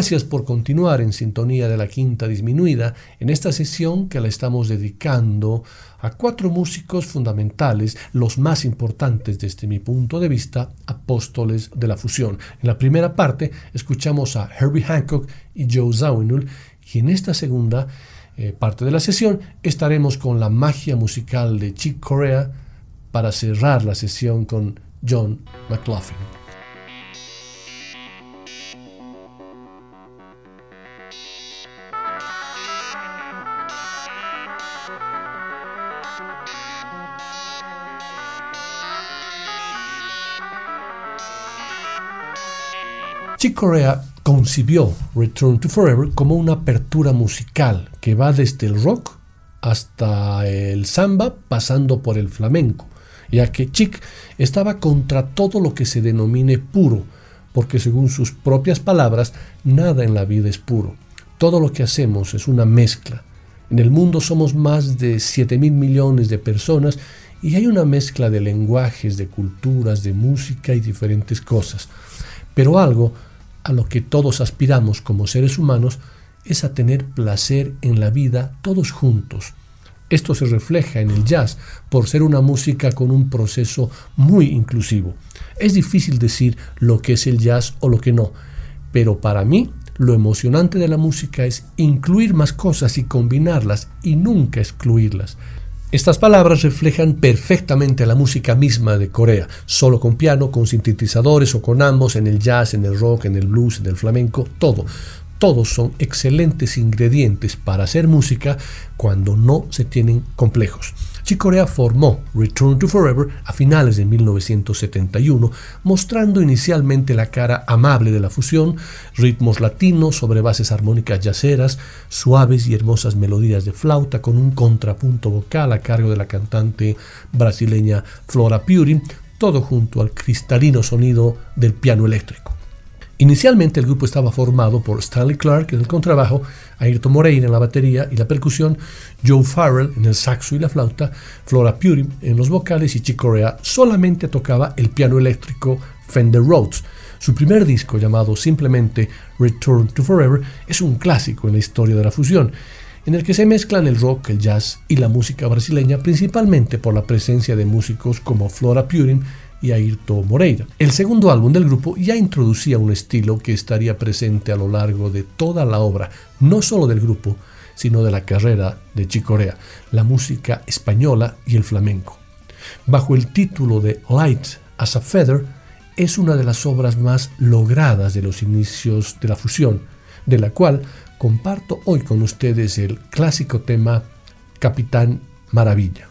Gracias por continuar en sintonía de la quinta disminuida en esta sesión que la estamos dedicando a cuatro músicos fundamentales, los más importantes desde mi punto de vista, apóstoles de la fusión. En la primera parte escuchamos a Herbie Hancock y Joe Zawinul y en esta segunda eh, parte de la sesión estaremos con la magia musical de Chick Corea para cerrar la sesión con John McLaughlin. Chick Corea concibió Return to Forever como una apertura musical que va desde el rock hasta el samba pasando por el flamenco, ya que Chick estaba contra todo lo que se denomine puro, porque según sus propias palabras, nada en la vida es puro. Todo lo que hacemos es una mezcla. En el mundo somos más de 7 mil millones de personas y hay una mezcla de lenguajes, de culturas, de música y diferentes cosas. Pero algo a lo que todos aspiramos como seres humanos es a tener placer en la vida todos juntos. Esto se refleja en el jazz por ser una música con un proceso muy inclusivo. Es difícil decir lo que es el jazz o lo que no, pero para mí lo emocionante de la música es incluir más cosas y combinarlas y nunca excluirlas. Estas palabras reflejan perfectamente la música misma de Corea, solo con piano, con sintetizadores o con ambos, en el jazz, en el rock, en el blues, en el flamenco, todo. Todos son excelentes ingredientes para hacer música cuando no se tienen complejos. Chicorea formó Return to Forever a finales de 1971, mostrando inicialmente la cara amable de la fusión, ritmos latinos sobre bases armónicas yaceras, suaves y hermosas melodías de flauta con un contrapunto vocal a cargo de la cantante brasileña Flora Purin, todo junto al cristalino sonido del piano eléctrico. Inicialmente el grupo estaba formado por Stanley Clark en el contrabajo, Ayrton Moreira en la batería y la percusión, Joe Farrell en el saxo y la flauta, Flora Purim en los vocales y Chick Corea solamente tocaba el piano eléctrico Fender Rhodes. Su primer disco, llamado simplemente Return to Forever, es un clásico en la historia de la fusión, en el que se mezclan el rock, el jazz y la música brasileña, principalmente por la presencia de músicos como Flora Purim y Ayrton Moreira. El segundo álbum del grupo ya introducía un estilo que estaría presente a lo largo de toda la obra, no solo del grupo, sino de la carrera de Chicorea, la música española y el flamenco. Bajo el título de Light as a Feather, es una de las obras más logradas de los inicios de la fusión, de la cual comparto hoy con ustedes el clásico tema Capitán Maravilla.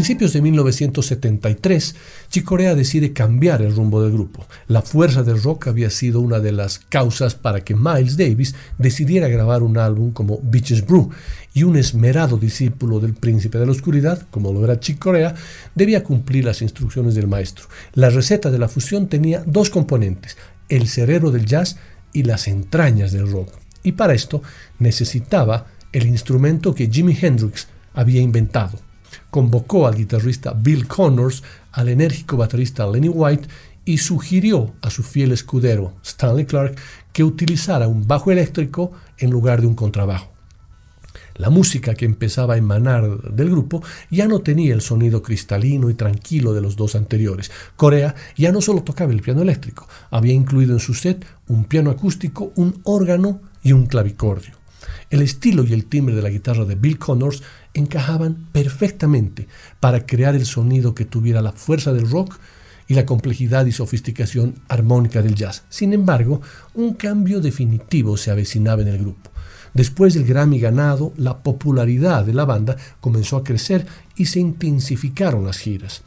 Principios de 1973, Chicorea decide cambiar el rumbo del grupo. La fuerza del rock había sido una de las causas para que Miles Davis decidiera grabar un álbum como Beaches Brew, y un esmerado discípulo del príncipe de la oscuridad, como lo era Chicorea, debía cumplir las instrucciones del maestro. La receta de la fusión tenía dos componentes, el cerebro del jazz y las entrañas del rock. Y para esto necesitaba el instrumento que Jimi Hendrix había inventado, convocó al guitarrista Bill Connors, al enérgico baterista Lenny White y sugirió a su fiel escudero Stanley Clark que utilizara un bajo eléctrico en lugar de un contrabajo. La música que empezaba a emanar del grupo ya no tenía el sonido cristalino y tranquilo de los dos anteriores. Corea ya no solo tocaba el piano eléctrico, había incluido en su set un piano acústico, un órgano y un clavicordio. El estilo y el timbre de la guitarra de Bill Connors encajaban perfectamente para crear el sonido que tuviera la fuerza del rock y la complejidad y sofisticación armónica del jazz. Sin embargo, un cambio definitivo se avecinaba en el grupo. Después del Grammy ganado, la popularidad de la banda comenzó a crecer y se intensificaron las giras.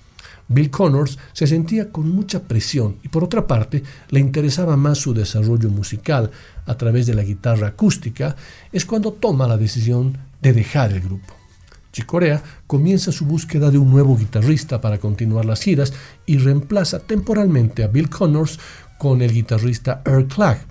Bill Connors se sentía con mucha presión y por otra parte le interesaba más su desarrollo musical a través de la guitarra acústica, es cuando toma la decisión de dejar el grupo. Chicorea comienza su búsqueda de un nuevo guitarrista para continuar las giras y reemplaza temporalmente a Bill Connors con el guitarrista Earl Clark,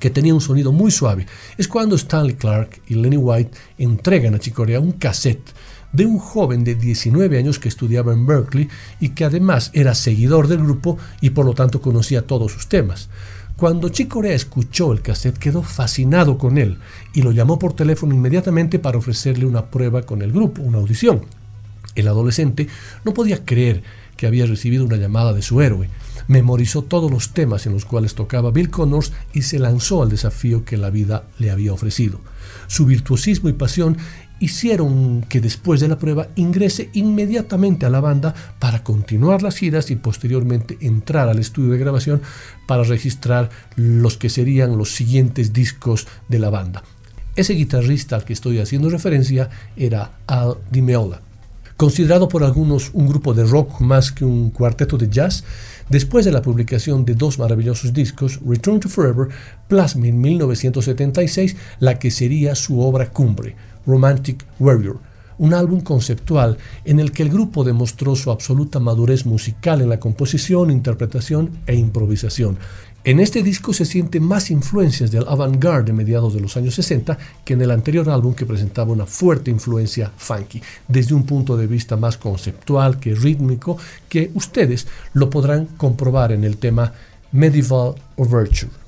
que tenía un sonido muy suave. Es cuando Stanley Clark y Lenny White entregan a Chicorea un cassette de un joven de 19 años que estudiaba en Berkeley y que además era seguidor del grupo y por lo tanto conocía todos sus temas. Cuando Chick escuchó el cassette quedó fascinado con él y lo llamó por teléfono inmediatamente para ofrecerle una prueba con el grupo, una audición. El adolescente no podía creer que había recibido una llamada de su héroe. Memorizó todos los temas en los cuales tocaba Bill Connors y se lanzó al desafío que la vida le había ofrecido. Su virtuosismo y pasión hicieron que después de la prueba ingrese inmediatamente a la banda para continuar las giras y posteriormente entrar al estudio de grabación para registrar los que serían los siguientes discos de la banda. Ese guitarrista al que estoy haciendo referencia era Al Di Meola. Considerado por algunos un grupo de rock más que un cuarteto de jazz, después de la publicación de dos maravillosos discos, Return to Forever plasma en 1976 la que sería su obra cumbre, Romantic Warrior, un álbum conceptual en el que el grupo demostró su absoluta madurez musical en la composición, interpretación e improvisación. En este disco se sienten más influencias del avant-garde de mediados de los años 60 que en el anterior álbum que presentaba una fuerte influencia funky, desde un punto de vista más conceptual que rítmico, que ustedes lo podrán comprobar en el tema Medieval Overture.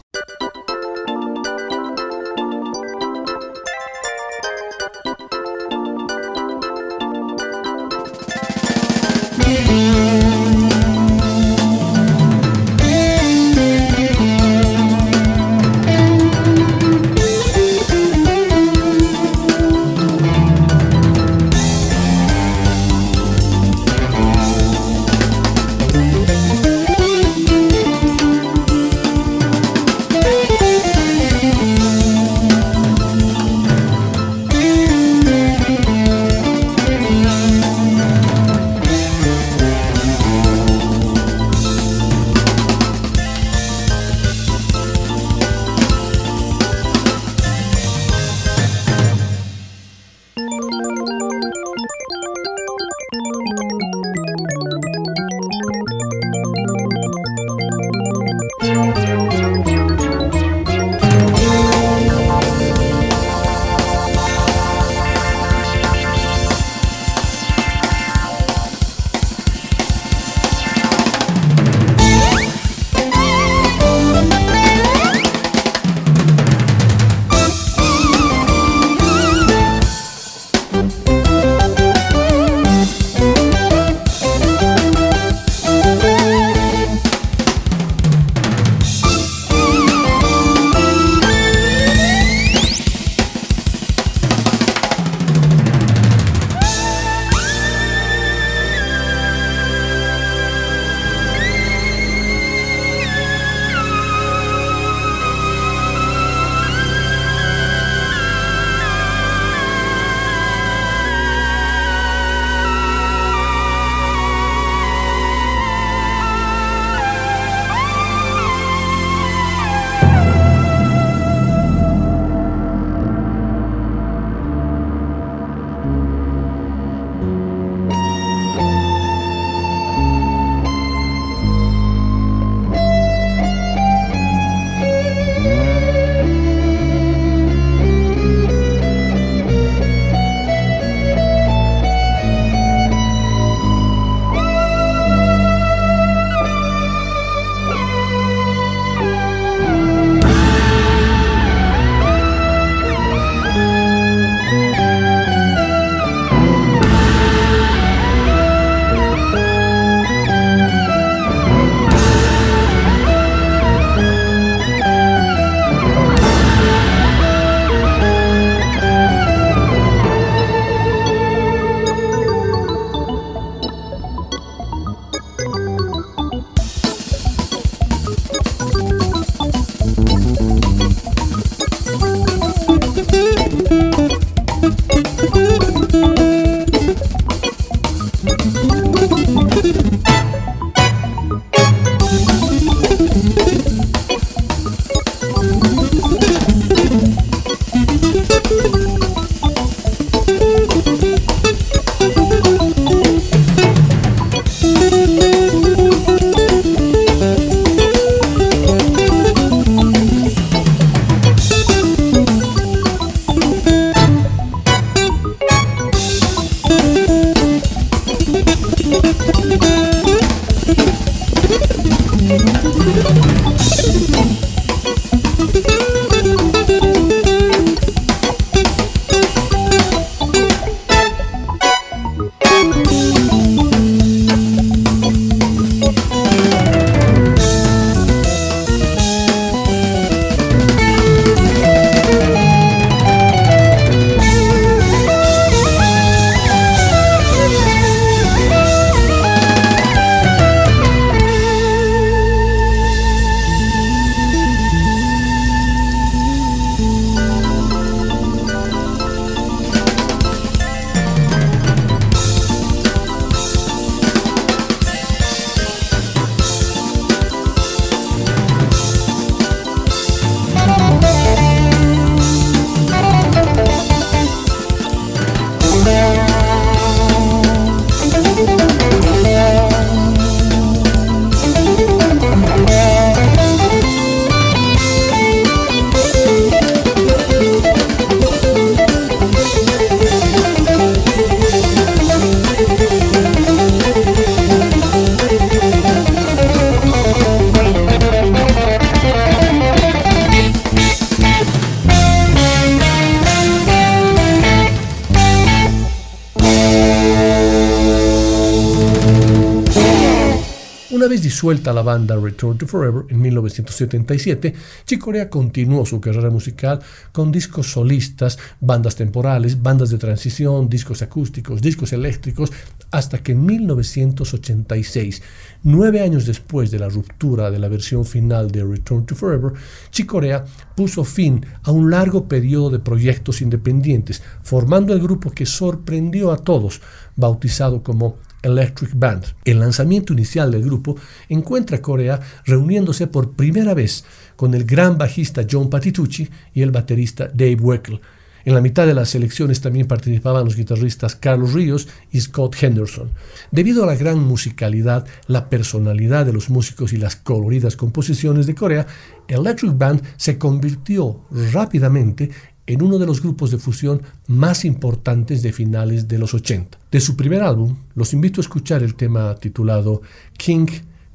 Disuelta la banda Return to Forever en 1977, Chicorea continuó su carrera musical con discos solistas, bandas temporales, bandas de transición, discos acústicos, discos eléctricos, hasta que en 1986, nueve años después de la ruptura de la versión final de Return to Forever, Chicorea puso fin a un largo periodo de proyectos independientes, formando el grupo que sorprendió a todos, bautizado como Electric Band. El lanzamiento inicial del grupo encuentra a Corea reuniéndose por primera vez con el gran bajista John Patitucci y el baterista Dave Weckl. En la mitad de las selecciones también participaban los guitarristas Carlos Ríos y Scott Henderson. Debido a la gran musicalidad, la personalidad de los músicos y las coloridas composiciones de Corea, Electric Band se convirtió rápidamente en uno de los grupos de fusión más importantes de finales de los 80. De su primer álbum, los invito a escuchar el tema titulado King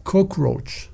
Cockroach.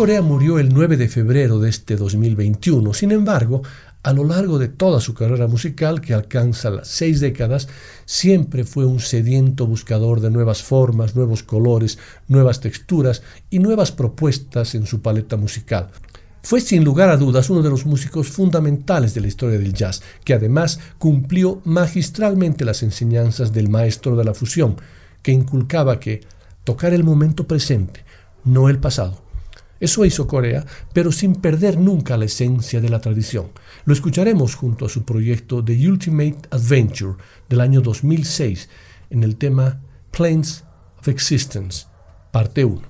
Corea murió el 9 de febrero de este 2021. Sin embargo, a lo largo de toda su carrera musical, que alcanza las seis décadas, siempre fue un sediento buscador de nuevas formas, nuevos colores, nuevas texturas y nuevas propuestas en su paleta musical. Fue sin lugar a dudas uno de los músicos fundamentales de la historia del jazz, que además cumplió magistralmente las enseñanzas del maestro de la fusión, que inculcaba que tocar el momento presente, no el pasado, eso hizo Corea, pero sin perder nunca la esencia de la tradición. Lo escucharemos junto a su proyecto The Ultimate Adventure del año 2006 en el tema Planes of Existence, parte 1.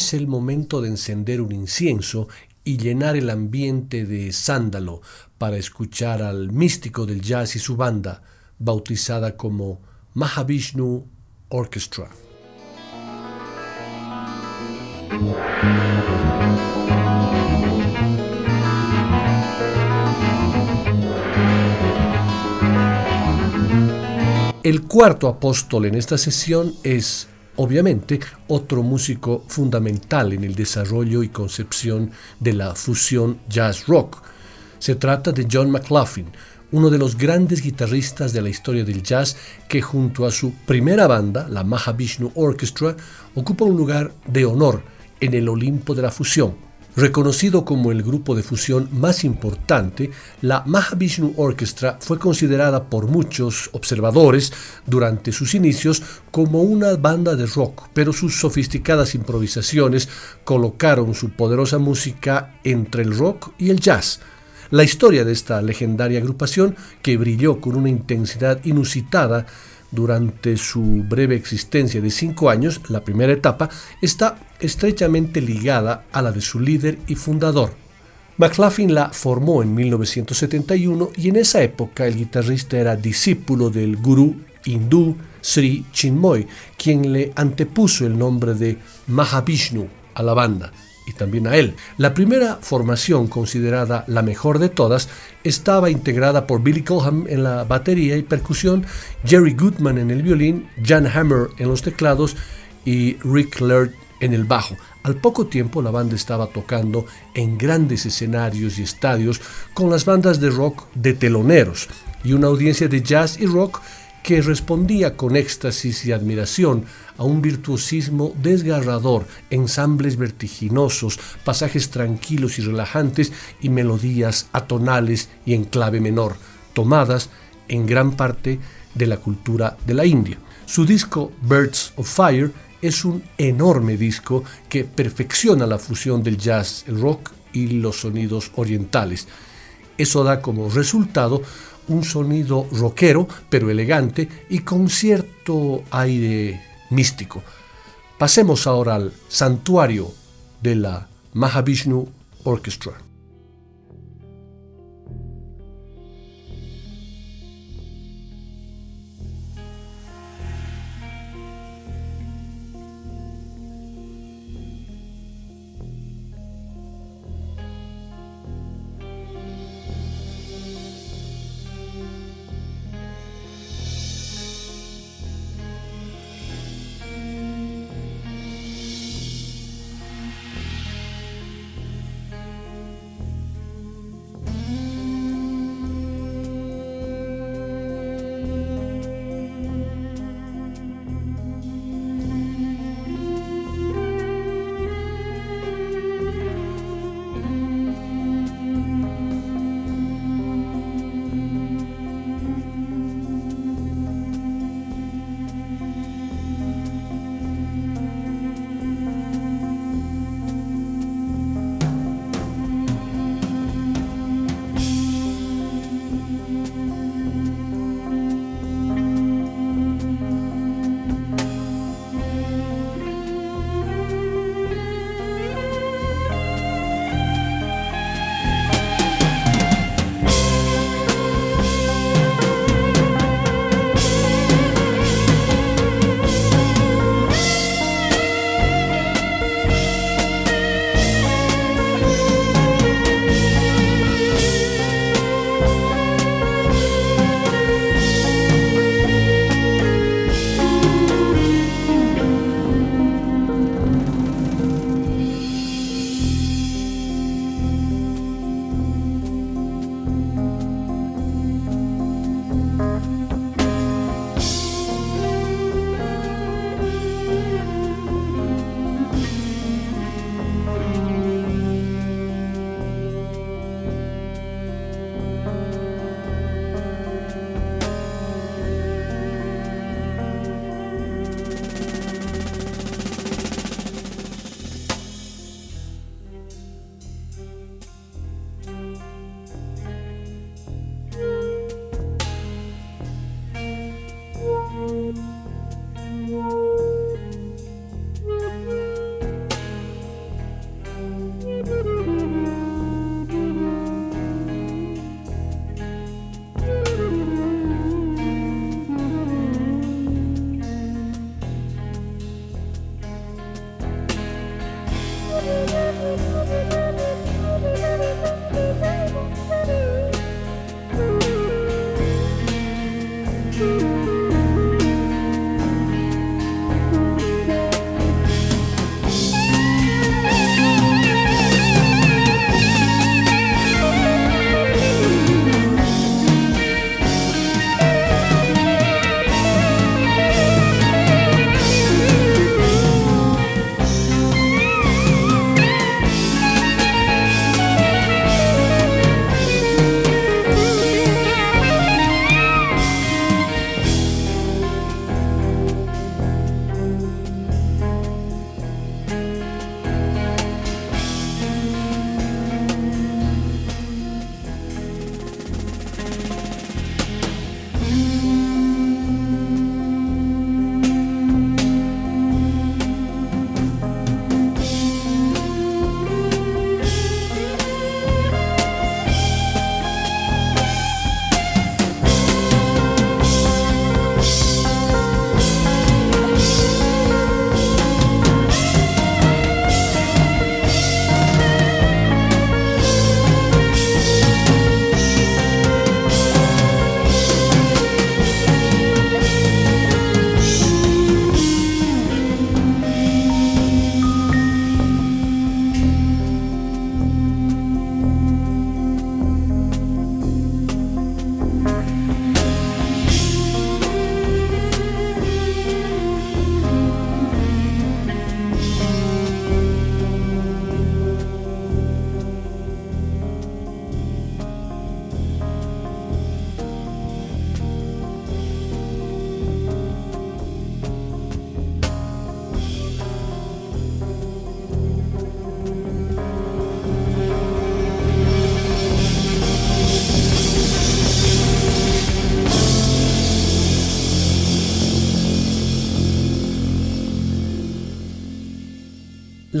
Es el momento de encender un incienso y llenar el ambiente de sándalo para escuchar al místico del jazz y su banda, bautizada como Mahavishnu Orchestra. El cuarto apóstol en esta sesión es, obviamente, otro músico fundamental en el desarrollo y concepción de la fusión jazz-rock. Se trata de John McLaughlin, uno de los grandes guitarristas de la historia del jazz que junto a su primera banda, la Mahavishnu Orchestra, ocupa un lugar de honor en el Olimpo de la fusión. Reconocido como el grupo de fusión más importante, la Mahavishnu Orchestra fue considerada por muchos observadores durante sus inicios como una banda de rock, pero sus sofisticadas improvisaciones colocaron su poderosa música entre el rock y el jazz. La historia de esta legendaria agrupación, que brilló con una intensidad inusitada durante su breve existencia de cinco años, la primera etapa, está estrechamente ligada a la de su líder y fundador. McLaughlin la formó en 1971 y en esa época el guitarrista era discípulo del gurú hindú Sri Chinmoy, quien le antepuso el nombre de Mahavishnu a la banda también a él. La primera formación, considerada la mejor de todas, estaba integrada por Billy Colham en la batería y percusión, Jerry Goodman en el violín, Jan Hammer en los teclados y Rick Laird en el bajo. Al poco tiempo la banda estaba tocando en grandes escenarios y estadios con las bandas de rock de teloneros y una audiencia de jazz y rock que respondía con éxtasis y admiración a un virtuosismo desgarrador, ensambles vertiginosos, pasajes tranquilos y relajantes y melodías atonales y en clave menor, tomadas en gran parte de la cultura de la India. Su disco Birds of Fire es un enorme disco que perfecciona la fusión del jazz, el rock y los sonidos orientales. Eso da como resultado un sonido rockero, pero elegante y con cierto aire místico. Pasemos ahora al santuario de la Mahavishnu Orchestra.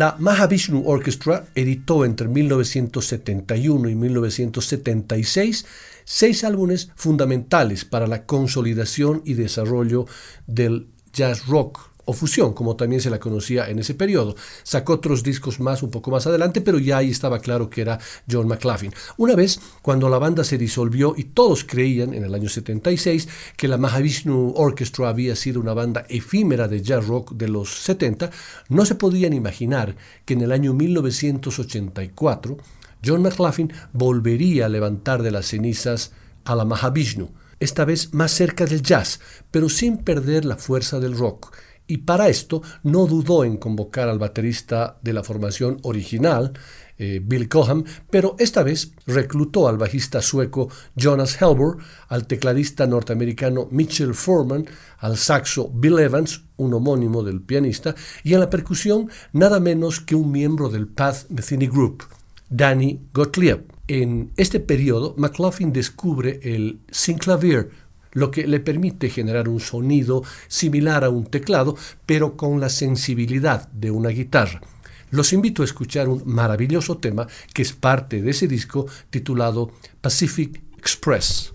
La Mahavishnu Orchestra editó entre 1971 y 1976 seis álbumes fundamentales para la consolidación y desarrollo del jazz rock o fusión, como también se la conocía en ese periodo. Sacó otros discos más un poco más adelante, pero ya ahí estaba claro que era John McLaughlin. Una vez, cuando la banda se disolvió y todos creían en el año 76 que la Mahavishnu Orchestra había sido una banda efímera de jazz rock de los 70, no se podían imaginar que en el año 1984 John McLaughlin volvería a levantar de las cenizas a la Mahavishnu, esta vez más cerca del jazz, pero sin perder la fuerza del rock y para esto no dudó en convocar al baterista de la formación original, eh, Bill Coham, pero esta vez reclutó al bajista sueco Jonas Helber, al tecladista norteamericano Mitchell Foreman, al saxo Bill Evans, un homónimo del pianista, y a la percusión nada menos que un miembro del Path Metheny Group, Danny Gottlieb. En este periodo, McLaughlin descubre el synclavier, lo que le permite generar un sonido similar a un teclado, pero con la sensibilidad de una guitarra. Los invito a escuchar un maravilloso tema que es parte de ese disco titulado Pacific Express.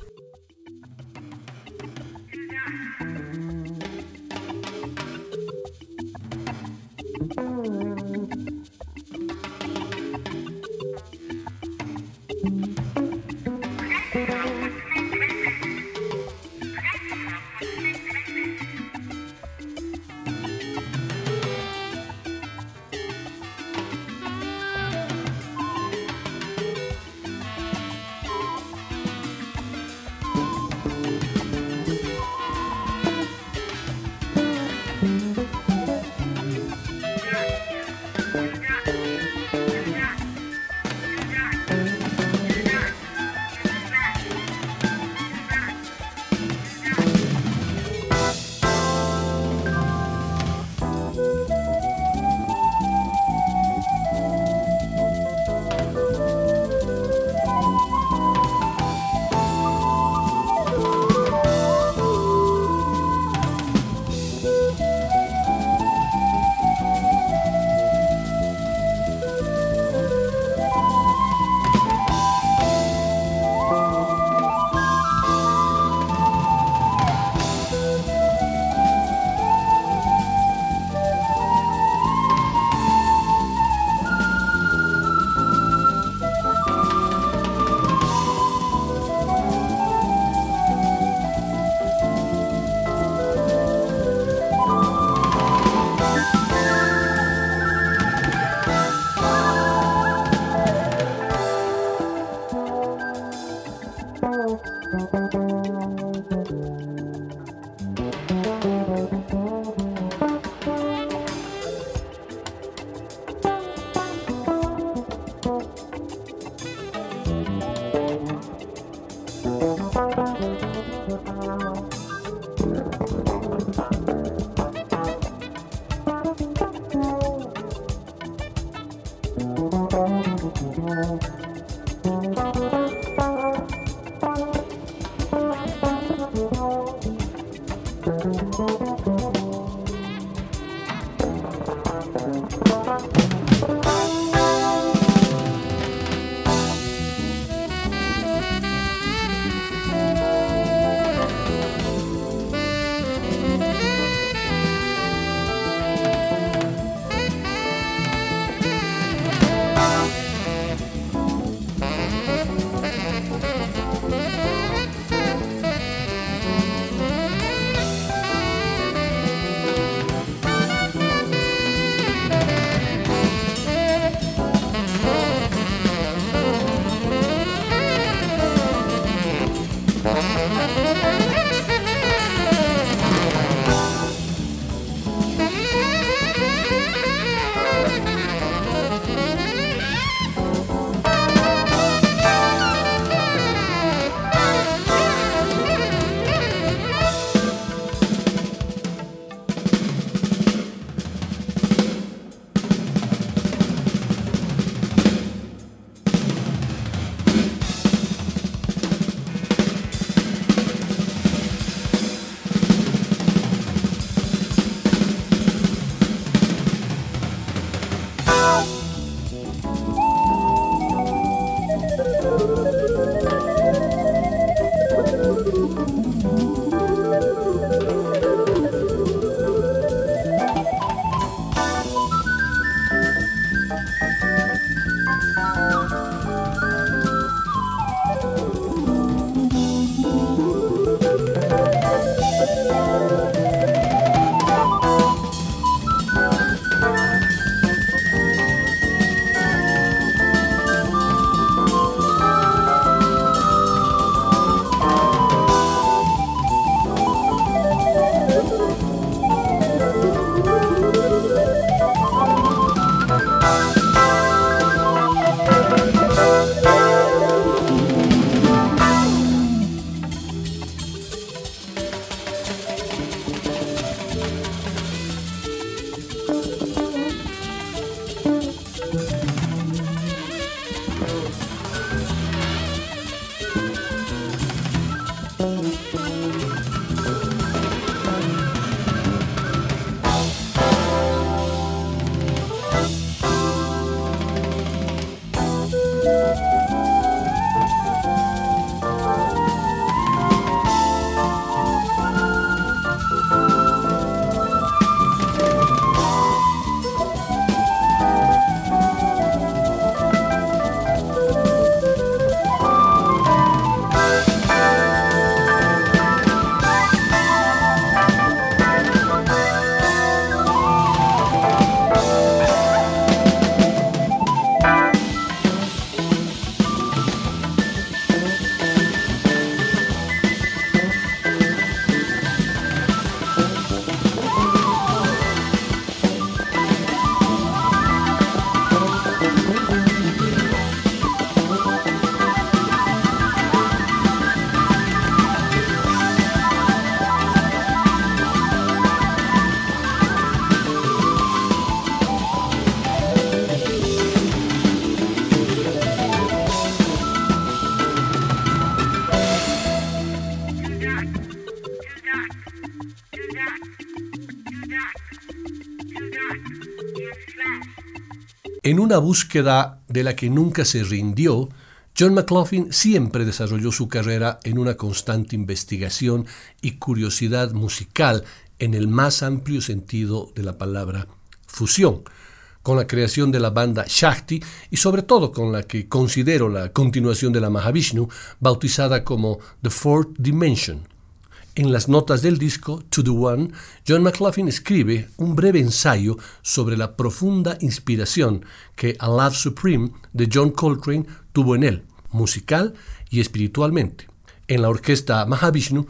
En una búsqueda de la que nunca se rindió, John McLaughlin siempre desarrolló su carrera en una constante investigación y curiosidad musical en el más amplio sentido de la palabra fusión, con la creación de la banda Shakti y sobre todo con la que considero la continuación de la Mahavishnu, bautizada como The Fourth Dimension. En las notas del disco To the One, John McLaughlin escribe un breve ensayo sobre la profunda inspiración que A Love Supreme de John Coltrane tuvo en él, musical y espiritualmente. En la orquesta Mahavishnu,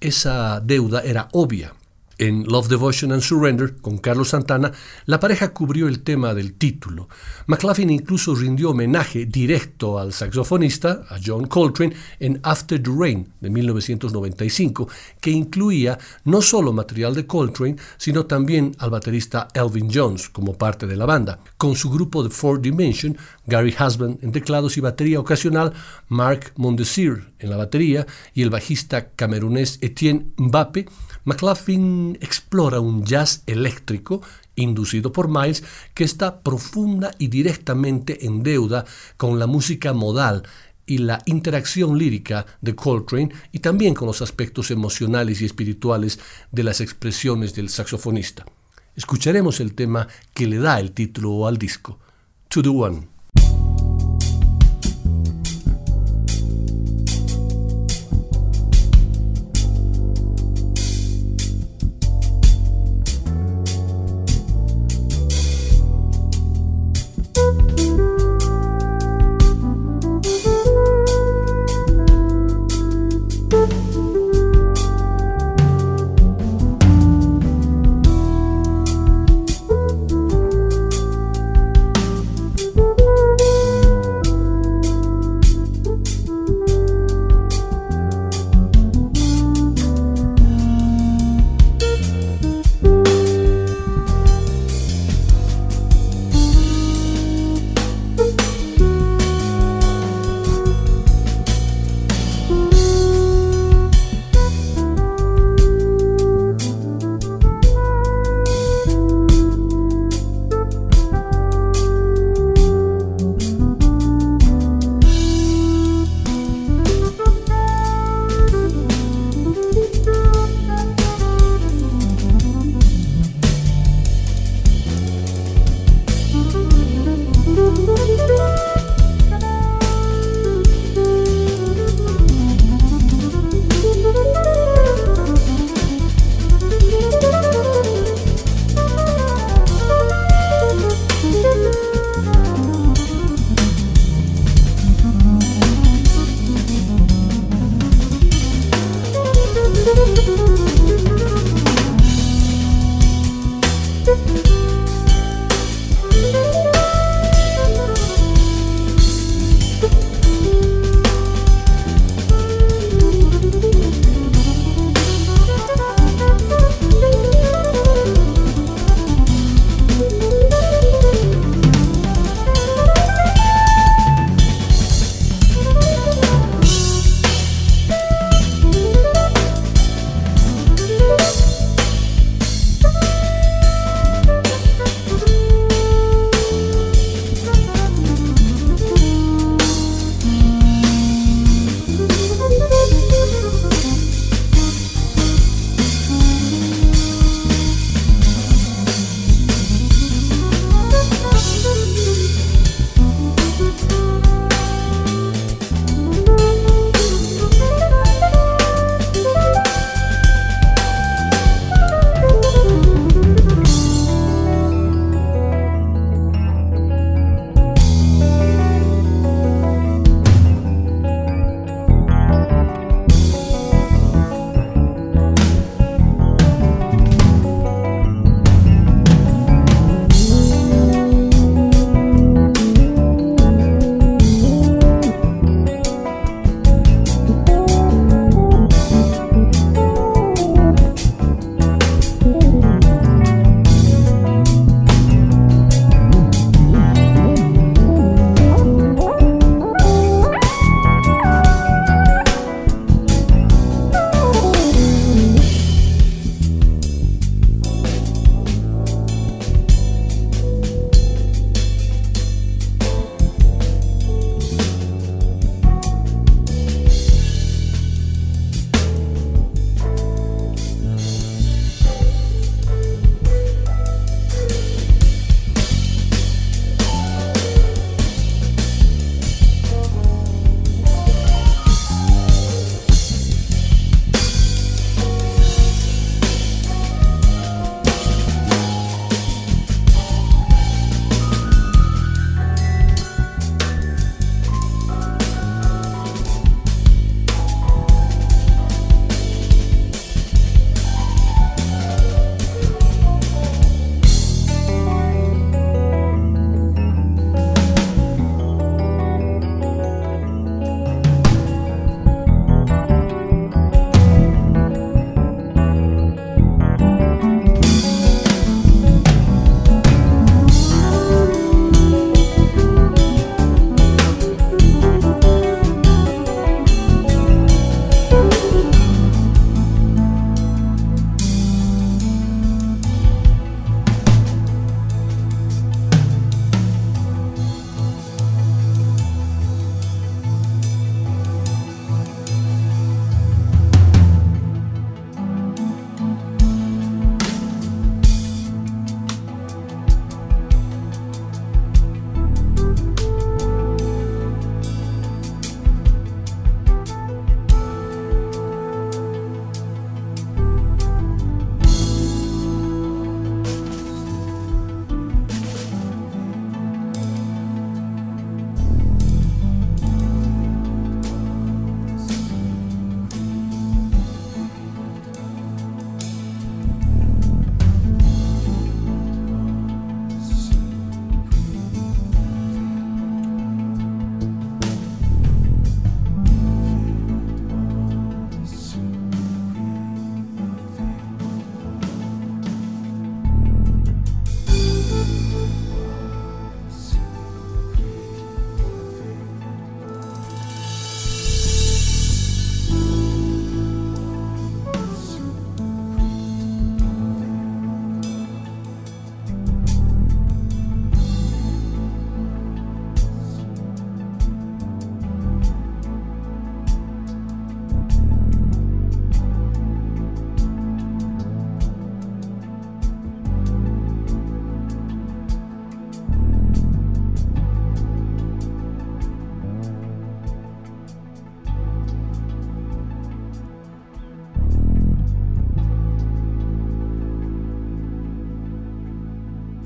esa deuda era obvia en Love, Devotion and Surrender, con Carlos Santana, la pareja cubrió el tema del título. McLaughlin incluso rindió homenaje directo al saxofonista, a John Coltrane, en After the Rain de 1995, que incluía no solo material de Coltrane, sino también al baterista Elvin Jones como parte de la banda, con su grupo de Four Dimension, Gary Husband en teclados y batería ocasional, Mark Mondesir en la batería y el bajista camerunés Etienne Mbappe McLaughlin explora un jazz eléctrico inducido por Miles que está profunda y directamente en deuda con la música modal y la interacción lírica de Coltrane y también con los aspectos emocionales y espirituales de las expresiones del saxofonista. Escucharemos el tema que le da el título al disco, To the One.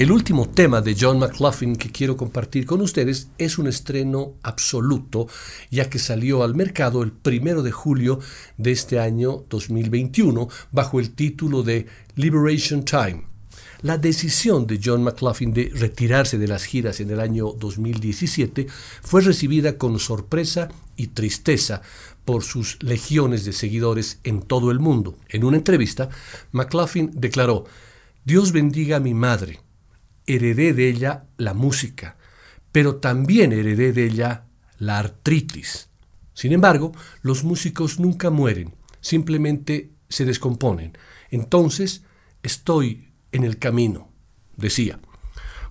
El último tema de John McLaughlin que quiero compartir con ustedes es un estreno absoluto, ya que salió al mercado el primero de julio de este año 2021 bajo el título de Liberation Time. La decisión de John McLaughlin de retirarse de las giras en el año 2017 fue recibida con sorpresa y tristeza por sus legiones de seguidores en todo el mundo. En una entrevista, McLaughlin declaró, Dios bendiga a mi madre heredé de ella la música, pero también heredé de ella la artritis. Sin embargo, los músicos nunca mueren, simplemente se descomponen. Entonces, estoy en el camino, decía.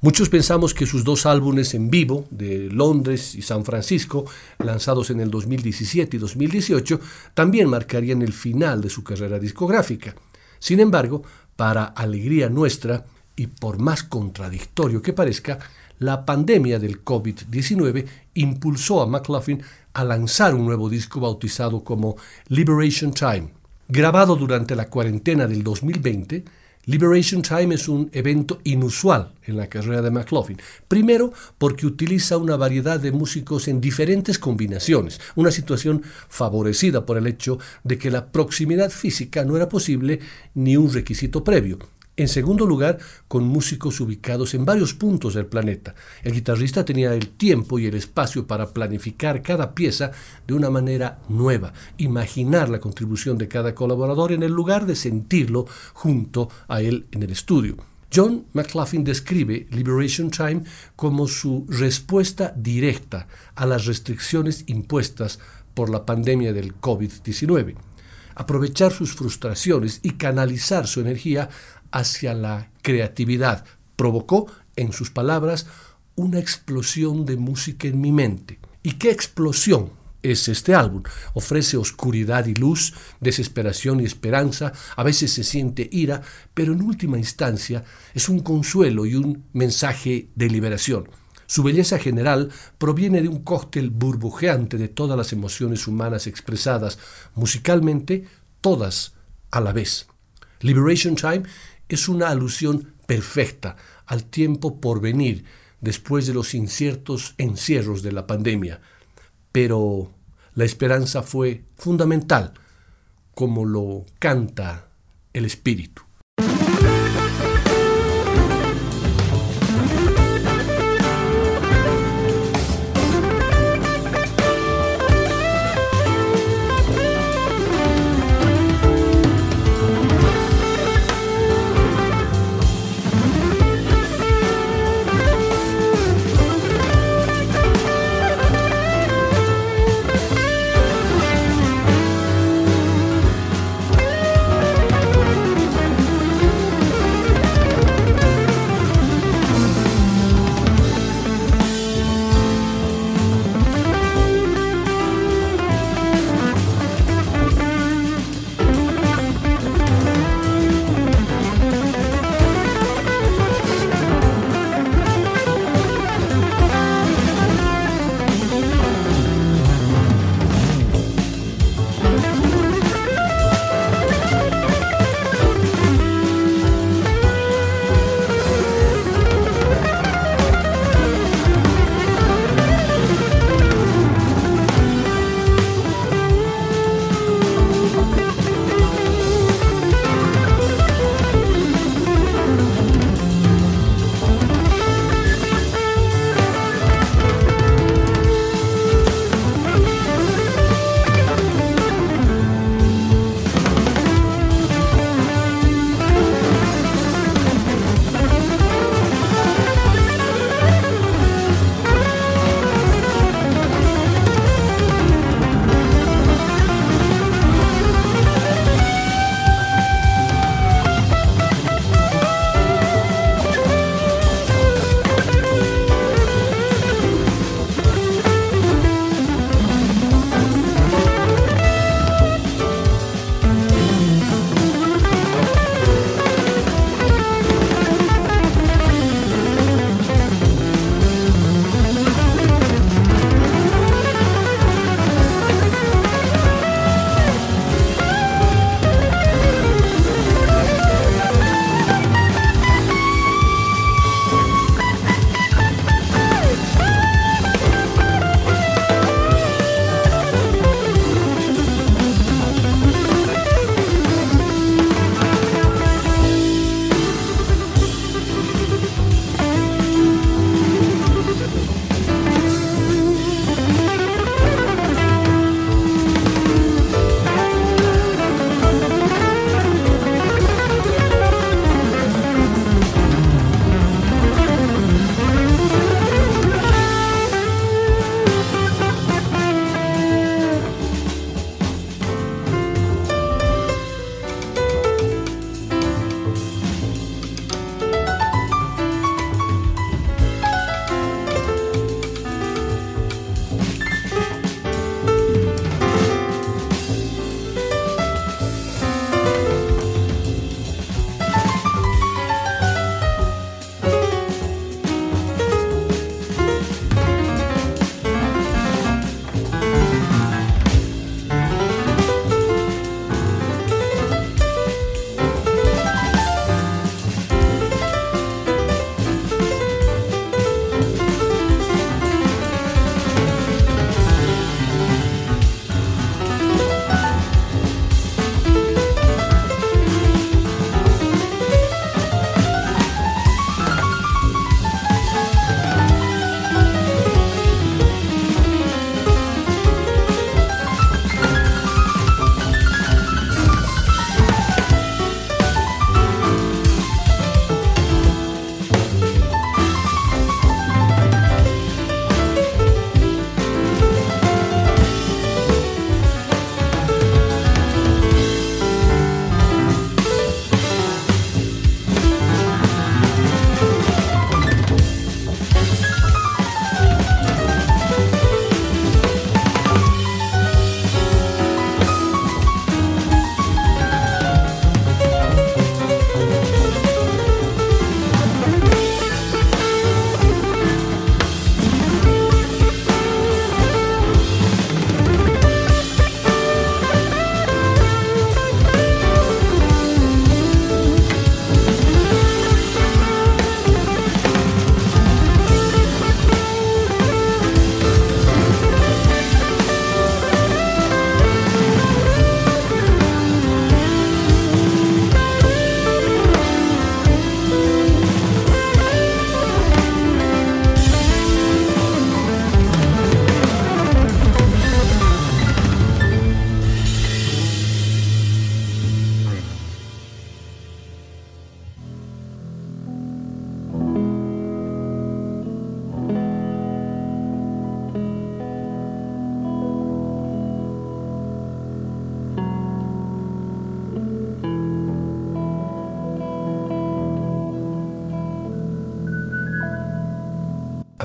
Muchos pensamos que sus dos álbumes en vivo, de Londres y San Francisco, lanzados en el 2017 y 2018, también marcarían el final de su carrera discográfica. Sin embargo, para alegría nuestra, y por más contradictorio que parezca, la pandemia del COVID-19 impulsó a McLaughlin a lanzar un nuevo disco bautizado como Liberation Time. Grabado durante la cuarentena del 2020, Liberation Time es un evento inusual en la carrera de McLaughlin. Primero, porque utiliza una variedad de músicos en diferentes combinaciones, una situación favorecida por el hecho de que la proximidad física no era posible ni un requisito previo. En segundo lugar, con músicos ubicados en varios puntos del planeta. El guitarrista tenía el tiempo y el espacio para planificar cada pieza de una manera nueva, imaginar la contribución de cada colaborador en el lugar de sentirlo junto a él en el estudio. John McLaughlin describe Liberation Time como su respuesta directa a las restricciones impuestas por la pandemia del COVID-19 aprovechar sus frustraciones y canalizar su energía hacia la creatividad. Provocó, en sus palabras, una explosión de música en mi mente. ¿Y qué explosión es este álbum? Ofrece oscuridad y luz, desesperación y esperanza, a veces se siente ira, pero en última instancia es un consuelo y un mensaje de liberación. Su belleza general proviene de un cóctel burbujeante de todas las emociones humanas expresadas musicalmente, todas a la vez. Liberation Time es una alusión perfecta al tiempo por venir después de los inciertos encierros de la pandemia. Pero la esperanza fue fundamental, como lo canta el espíritu.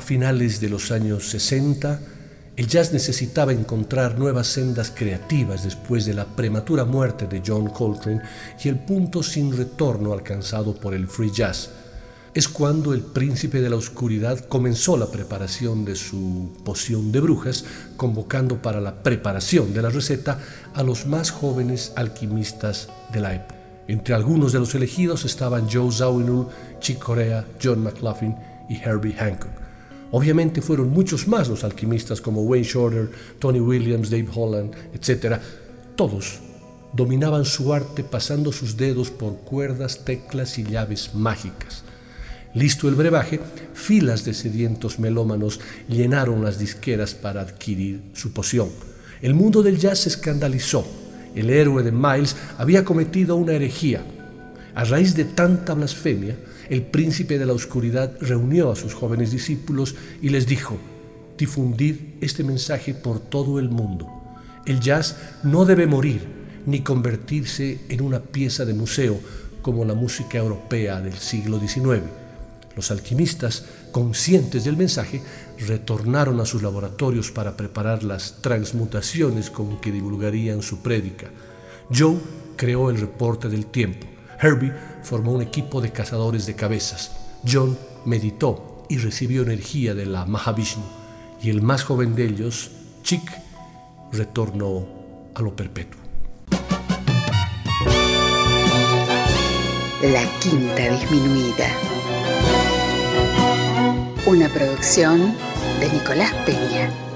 A finales de los años 60, el jazz necesitaba encontrar nuevas sendas creativas después de la prematura muerte de John Coltrane y el punto sin retorno alcanzado por el free jazz. Es cuando el príncipe de la oscuridad comenzó la preparación de su poción de brujas, convocando para la preparación de la receta a los más jóvenes alquimistas de la época. Entre algunos de los elegidos estaban Joe Zawinul, Chick Corea, John McLaughlin y Herbie Hancock. Obviamente fueron muchos más los alquimistas como Wayne Shorter, Tony Williams, Dave Holland, etc. Todos dominaban su arte pasando sus dedos por cuerdas, teclas y llaves mágicas. Listo el brebaje, filas de sedientos melómanos llenaron las disqueras para adquirir su poción. El mundo del jazz se escandalizó. El héroe de Miles había cometido una herejía. A raíz de tanta blasfemia, el príncipe de la oscuridad reunió a sus jóvenes discípulos y les dijo, difundid este mensaje por todo el mundo. El jazz no debe morir ni convertirse en una pieza de museo como la música europea del siglo XIX. Los alquimistas, conscientes del mensaje, retornaron a sus laboratorios para preparar las transmutaciones con que divulgarían su prédica. Joe creó el reporte del tiempo. Herbie formó un equipo de cazadores de cabezas. John meditó y recibió energía de la Mahavishnu. Y el más joven de ellos, Chick, retornó a lo perpetuo. La quinta disminuida. Una producción de Nicolás Peña.